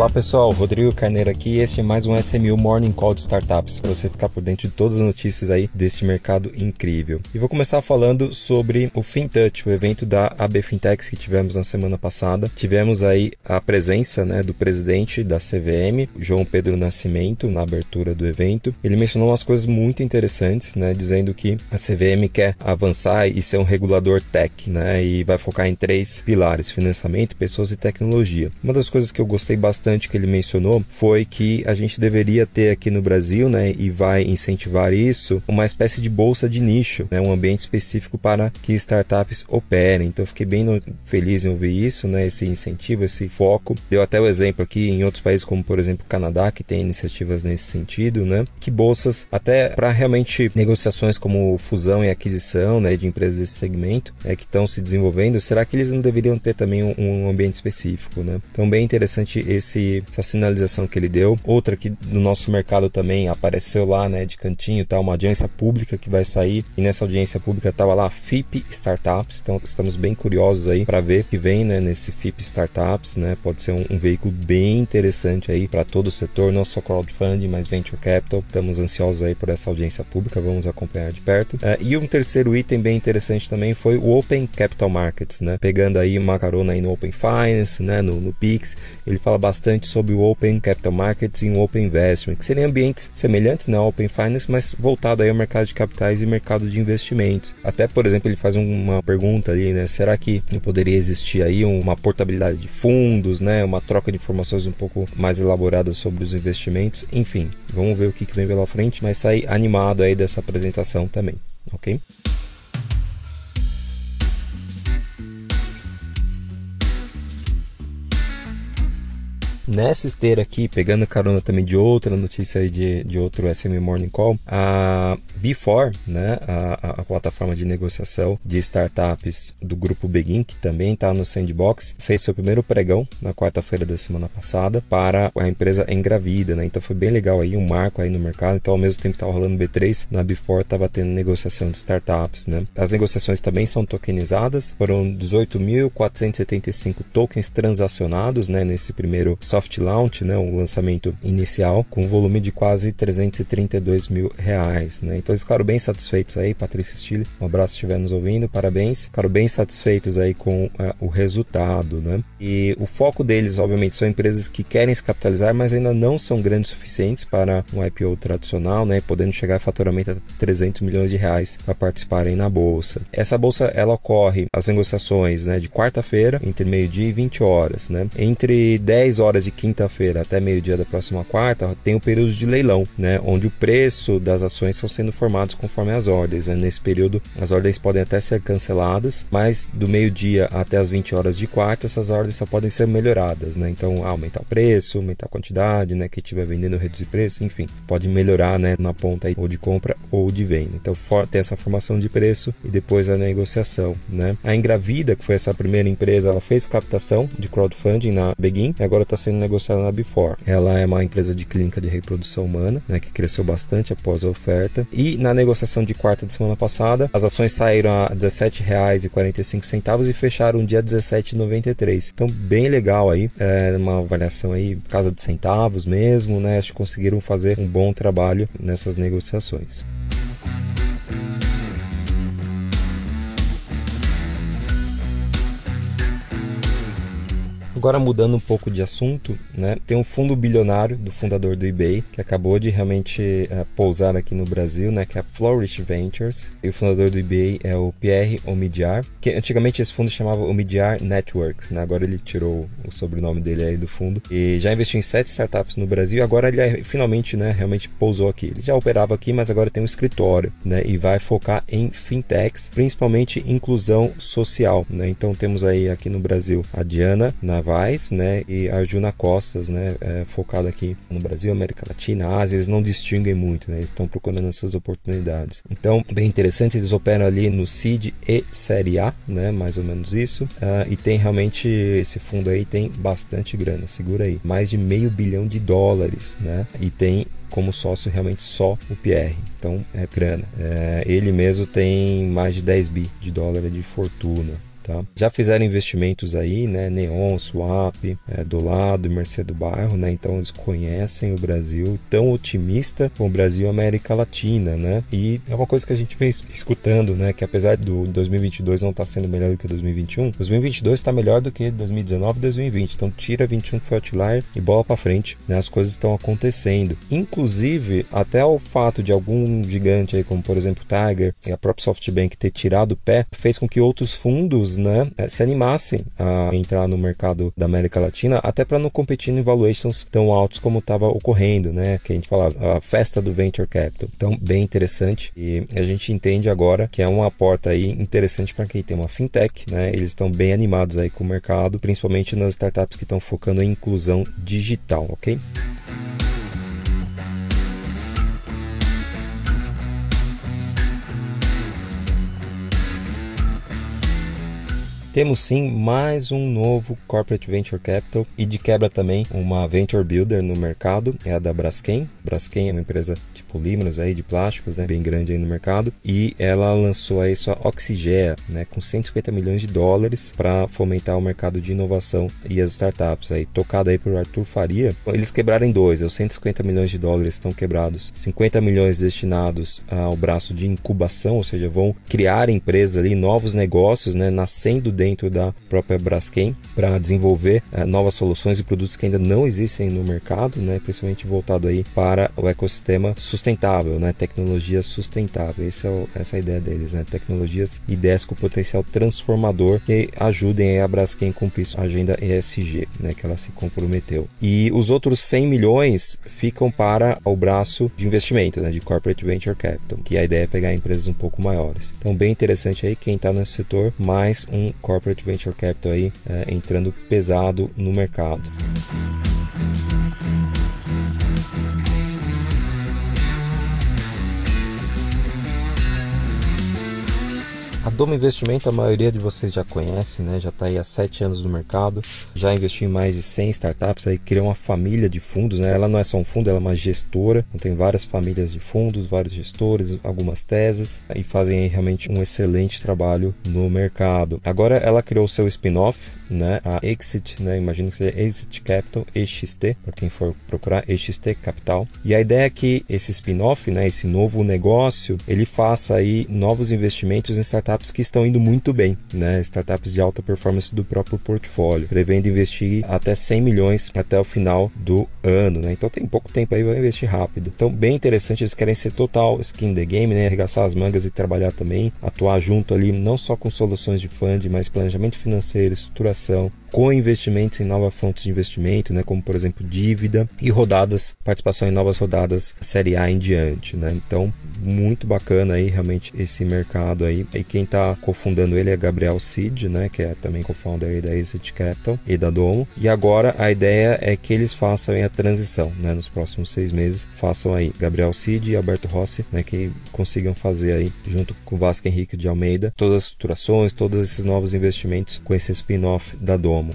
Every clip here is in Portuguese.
Olá pessoal, Rodrigo Carneiro aqui este é mais um SMU Morning Call de Startups para você ficar por dentro de todas as notícias aí deste mercado incrível. E vou começar falando sobre o FinTouch, o evento da AB Fintechs que tivemos na semana passada. Tivemos aí a presença né, do presidente da CVM, João Pedro Nascimento, na abertura do evento. Ele mencionou umas coisas muito interessantes, né, dizendo que a CVM quer avançar e ser um regulador tech, né, e vai focar em três pilares: financiamento, pessoas e tecnologia. Uma das coisas que eu gostei bastante bastante que ele mencionou foi que a gente deveria ter aqui no Brasil, né, e vai incentivar isso, uma espécie de bolsa de nicho, né, um ambiente específico para que startups operem. Então, fiquei bem feliz em ouvir isso, né, esse incentivo, esse foco. Deu até o exemplo aqui em outros países, como por exemplo o Canadá, que tem iniciativas nesse sentido, né, que bolsas até para realmente negociações como fusão e aquisição, né, de empresas desse segmento, é que estão se desenvolvendo. Será que eles não deveriam ter também um, um ambiente específico, né? Então, bem interessante esse esse, essa sinalização que ele deu. Outra que no nosso mercado também apareceu lá, né, de cantinho, tá, uma audiência pública que vai sair e nessa audiência pública tava lá FIP Startups. Então estamos bem curiosos aí para ver o que vem, né, nesse FIP Startups, né? Pode ser um, um veículo bem interessante aí para todo o setor, não só crowdfunding, mas venture capital. Estamos ansiosos aí por essa audiência pública, vamos acompanhar de perto. Uh, e um terceiro item bem interessante também foi o Open Capital Markets, né? Pegando aí uma carona aí no Open Finance, né, no, no Pix, ele fala bastante bastante sobre o Open Capital Markets e o Open Investment, que seriam ambientes semelhantes ao né, Open Finance, mas voltado aí ao mercado de capitais e mercado de investimentos. Até, por exemplo, ele faz uma pergunta ali, né? Será que poderia existir aí uma portabilidade de fundos, né? Uma troca de informações um pouco mais elaborada sobre os investimentos? Enfim, vamos ver o que vem pela frente, mas sair animado aí dessa apresentação também, ok? Nessa esteira aqui, pegando carona também de outra notícia aí de, de outro SM Morning Call, a Before, né, a, a plataforma de negociação de startups do grupo Begin, que também está no Sandbox, fez seu primeiro pregão na quarta-feira da semana passada para a empresa Engravida, né? Então foi bem legal aí, um marco aí no mercado. Então, ao mesmo tempo que estava rolando B3, na Before estava tendo negociação de startups, né? As negociações também são tokenizadas, foram 18.475 tokens transacionados, né, nesse primeiro software soft launch, né, um lançamento inicial, com um volume de quase 332 mil reais. Né? Então eles ficaram bem satisfeitos aí, Patrícia Stille, um abraço se estiver nos ouvindo, parabéns. Ficaram bem satisfeitos aí com uh, o resultado. Né? E o foco deles, obviamente, são empresas que querem se capitalizar, mas ainda não são grandes o suficientes para um IPO tradicional, né, podendo chegar a faturamento a 300 milhões de reais para participarem na bolsa. Essa bolsa ela ocorre as negociações né, de quarta-feira, entre meio-dia e 20 horas. Né? Entre 10 horas e de quinta-feira até meio-dia da próxima quarta, tem o período de leilão, né, onde o preço das ações são sendo formados conforme as ordens. Né? Nesse período, as ordens podem até ser canceladas, mas do meio-dia até as 20 horas de quarta, essas ordens só podem ser melhoradas. Né? Então, aumentar o preço, aumentar a quantidade, né? quem estiver vendendo reduzir preço, enfim, pode melhorar né, na ponta aí, ou de compra ou de venda. Então, tem essa formação de preço e depois a negociação. Né? A Engravida, que foi essa primeira empresa, ela fez captação de crowdfunding na Begin, e agora está sendo negociada na Before. Ela é uma empresa de clínica de reprodução humana, né, que cresceu bastante após a oferta. E na negociação de quarta de semana passada, as ações saíram a R$ 17,45 e fecharam dia 17,93. Então, bem legal aí, é uma avaliação aí, casa de centavos mesmo, né? Acho que conseguiram fazer um bom trabalho nessas negociações. Agora mudando um pouco de assunto, né? Tem um fundo bilionário do fundador do eBay que acabou de realmente uh, pousar aqui no Brasil, né? Que é a Flourish Ventures. E o fundador do eBay é o Pierre Omidyar, que antigamente esse fundo chamava Omidyar Networks, né? Agora ele tirou o sobrenome dele aí do fundo e já investiu em sete startups no Brasil. Agora ele é, finalmente, né? Realmente pousou aqui. Ele já operava aqui, mas agora tem um escritório, né? E vai focar em fintechs, principalmente inclusão social, né? Então temos aí aqui no Brasil a Diana Navarro Vaz, né, e Arjuna Costas, né, é, focado aqui no Brasil, América Latina, Ásia, eles não distinguem muito, né, eles estão procurando essas oportunidades. Então, bem interessante, eles operam ali no Seed e Série A, né, mais ou menos isso, uh, e tem realmente, esse fundo aí tem bastante grana, segura aí, mais de meio bilhão de dólares, né, e tem como sócio realmente só o Pierre. Então é grana. É, ele mesmo tem mais de 10 bi de dólares de fortuna. Tá? Já fizeram investimentos aí, né? Neon, Swap, é, do lado, Mercê do Bairro, né? Então eles conhecem o Brasil, tão otimista com o Brasil e América Latina, né? E é uma coisa que a gente vem escutando, né? Que apesar do 2022 não estar tá sendo melhor do que 2021, 2022 está melhor do que 2019 e 2020. Então tira 21 que foi outlier e bola para frente, né? As coisas estão acontecendo. Inclusive, até o fato de algum gigante aí, como por exemplo Tiger e a própria SoftBank ter tirado o pé, fez com que outros fundos, né, eh, se animassem a entrar no mercado da América Latina, até para não competir em valuations tão altos como estava ocorrendo, né? Que a gente falava, a festa do venture capital. Então, bem interessante e a gente entende agora que é uma porta aí interessante para quem tem uma fintech, né? Eles estão bem animados aí com o mercado, principalmente nas startups que estão focando em inclusão digital, ok? Temos sim mais um novo Corporate Venture Capital e de quebra também uma Venture Builder no mercado, é a da Braskem. Braskem é uma empresa tipo Limenos aí de plásticos, né, bem grande aí no mercado, e ela lançou aí sua Oxigea, né, com 150 milhões de dólares para fomentar o mercado de inovação e as startups aí, tocado aí por Arthur Faria. Eles quebraram em dois, os 150 milhões de dólares estão quebrados, 50 milhões destinados ao braço de incubação, ou seja, vão criar empresas ali, novos negócios, né, nascendo dentro da própria Braskem para desenvolver uh, novas soluções e produtos que ainda não existem no mercado, né, principalmente voltado aí para o ecossistema sustentável, né, tecnologia sustentável. Esse é o, essa é a ideia deles, né, tecnologias e ideias com potencial transformador que ajudem a Braskem cumprir a agenda ESG, né, que ela se comprometeu. E os outros 100 milhões ficam para o braço de investimento, né, de corporate venture capital, que a ideia é pegar empresas um pouco maiores. Então, bem interessante aí quem está nesse setor, mais um corporate venture capital aí é, entrando pesado no mercado. Doma Investimento, a maioria de vocês já conhece, né? Já está aí há sete anos no mercado, já investiu em mais de 100 startups, aí criou uma família de fundos, né? Ela não é só um fundo, ela é uma gestora, então tem várias famílias de fundos, vários gestores, algumas teses e fazem realmente um excelente trabalho no mercado. Agora ela criou seu spin-off, né? A Exit, né? Imagino que seja Exit Capital, EXT, para quem for procurar, EXT Capital. E a ideia é que esse spin-off, né? Esse novo negócio, ele faça aí novos investimentos em startups startups que estão indo muito bem, né? Startups de alta performance do próprio portfólio, prevendo investir até 100 milhões até o final do ano, né? Então tem pouco tempo aí, vai investir rápido. Então bem interessante, eles querem ser total skin the game, né? Arregaçar as mangas e trabalhar também, atuar junto ali, não só com soluções de fund, mas planejamento financeiro, estruturação, com investimentos em novas fontes de investimento, né, como por exemplo dívida e rodadas, participação em novas rodadas série A em diante, né? Então, muito bacana aí realmente esse mercado aí. E quem está cofundando ele é Gabriel Cid, né, que é também co-founder da Exit Capital e da Domo. E agora a ideia é que eles façam a transição, né, nos próximos seis meses, façam aí Gabriel Cid e Alberto Rossi, né, que consigam fazer aí junto com o Vasco Henrique de Almeida todas as estruturações, todos esses novos investimentos com esse spin-off da Domo como.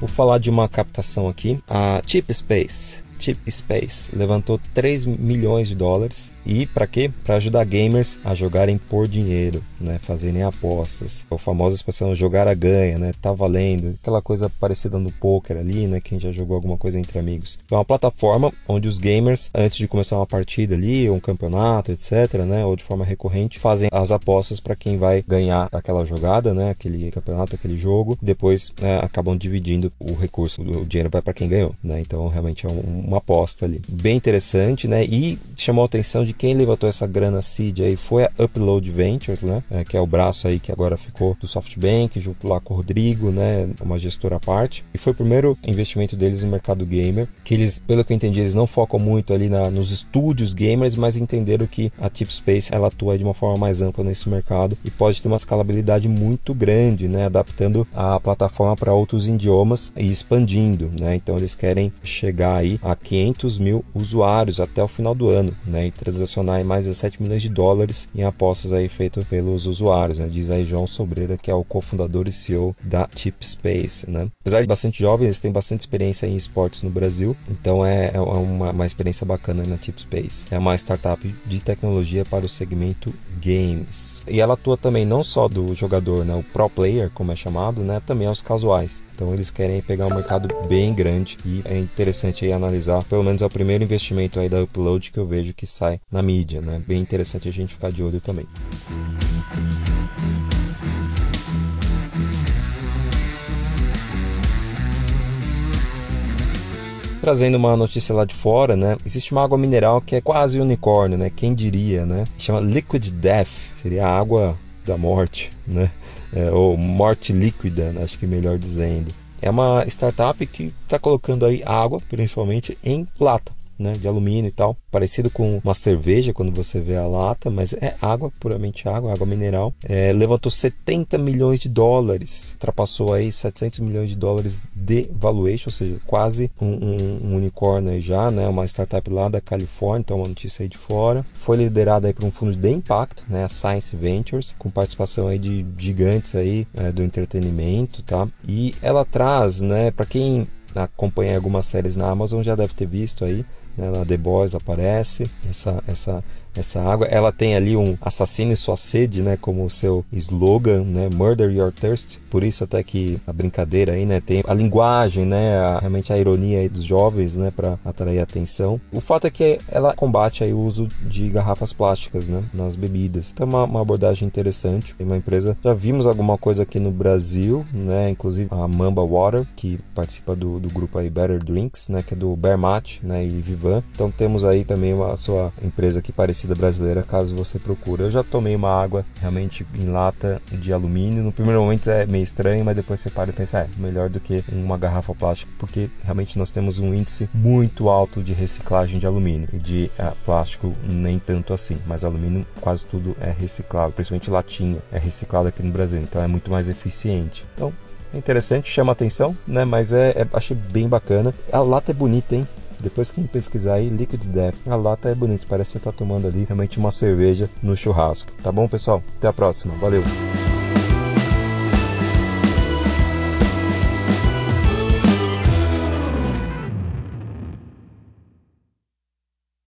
Vou falar de uma captação aqui, a Chip Space. Space levantou 3 milhões de dólares e para quê? Para ajudar gamers a jogarem por dinheiro, né? Fazerem apostas. O famoso expressão jogar a ganha, né? Tá valendo. Aquela coisa parecida no poker ali, né? Quem já jogou alguma coisa entre amigos. Então, é uma plataforma onde os gamers, antes de começar uma partida ali, um campeonato, etc, né? Ou de forma recorrente, fazem as apostas para quem vai ganhar aquela jogada, né? Aquele campeonato, aquele jogo. Depois né, acabam dividindo o recurso, o dinheiro vai para quem ganhou, né? Então, realmente é uma aposta ali. Bem interessante, né? E chamou a atenção de quem levantou essa grana seed aí foi a Upload Ventures, né? É, que é o braço aí que agora ficou do SoftBank, junto lá com o Rodrigo, né? Uma gestora à parte. E foi o primeiro investimento deles no mercado gamer, que eles, pelo que eu entendi, eles não focam muito ali na, nos estúdios gamers, mas entenderam que a Tip Space ela atua de uma forma mais ampla nesse mercado e pode ter uma escalabilidade muito grande, né? Adaptando a plataforma para outros idiomas e expandindo, né? Então eles querem chegar aí a 500 mil usuários até o final do ano, né? E transacionar mais de 7 milhões de dólares em apostas aí feitas pelos usuários, né? Diz aí João Sobreira, que é o cofundador e CEO da Chip Space, né? Apesar de bastante jovens, eles têm bastante experiência em esportes no Brasil, então é, é uma, uma experiência bacana na Chip Space. É uma startup de tecnologia para o segmento games. E ela atua também não só do jogador, né? O pro player, como é chamado, né? Também aos casuais. Então eles querem pegar um mercado bem grande e é interessante aí analisar, pelo menos é o primeiro investimento aí da Upload que eu vejo que sai na mídia, né? Bem interessante a gente ficar de olho também. trazendo uma notícia lá de fora, né? Existe uma água mineral que é quase unicórnio, né? Quem diria, né? Chama Liquid Death, seria a água da morte, né? É, ou morte líquida, né? acho que melhor dizendo. É uma startup que está colocando aí água, principalmente em lata né, de alumínio e tal, parecido com uma cerveja quando você vê a lata, mas é água, puramente água, água mineral. É, levantou 70 milhões de dólares, ultrapassou aí 700 milhões de dólares de valuation, ou seja, quase um, um, um unicórnio aí já, né, uma startup lá da Califórnia, então uma notícia aí de fora. Foi liderada aí por um fundo de impacto, né, a Science Ventures, com participação aí de gigantes aí é, do entretenimento, tá? E ela traz, né, para quem acompanha algumas séries na Amazon já deve ter visto aí né, na The Boys aparece essa, essa essa água. Ela tem ali um assassino e sua sede, né, como seu slogan, né, Murder Your Thirst. Por isso até que a brincadeira aí, né, tem a linguagem, né, a, realmente a ironia dos jovens, né, para atrair atenção. O fato é que ela combate aí o uso de garrafas plásticas, né, nas bebidas. Então é uma, uma abordagem interessante. Tem uma empresa, já vimos alguma coisa aqui no Brasil, né, inclusive a Mamba Water, que participa do, do grupo aí Better Drinks, né, que é do Bermat, né, e Vivan. Então temos aí também a sua empresa que parecida brasileira, caso você procure. Eu já tomei uma água realmente em lata de alumínio. No primeiro momento é meio estranho, mas depois você para e pensa, é melhor do que uma garrafa plástica, porque realmente nós temos um índice muito alto de reciclagem de alumínio e de é, plástico nem tanto assim, mas alumínio quase tudo é reciclável, principalmente latinha é reciclado aqui no Brasil, então é muito mais eficiente. Então é interessante, chama atenção, né? Mas é, é achei bem bacana. A lata é bonita, hein? Depois quem pesquisar aí, Liquid Death, a lata é bonita, parece que você tá tomando ali realmente uma cerveja no churrasco. Tá bom, pessoal? Até a próxima. Valeu!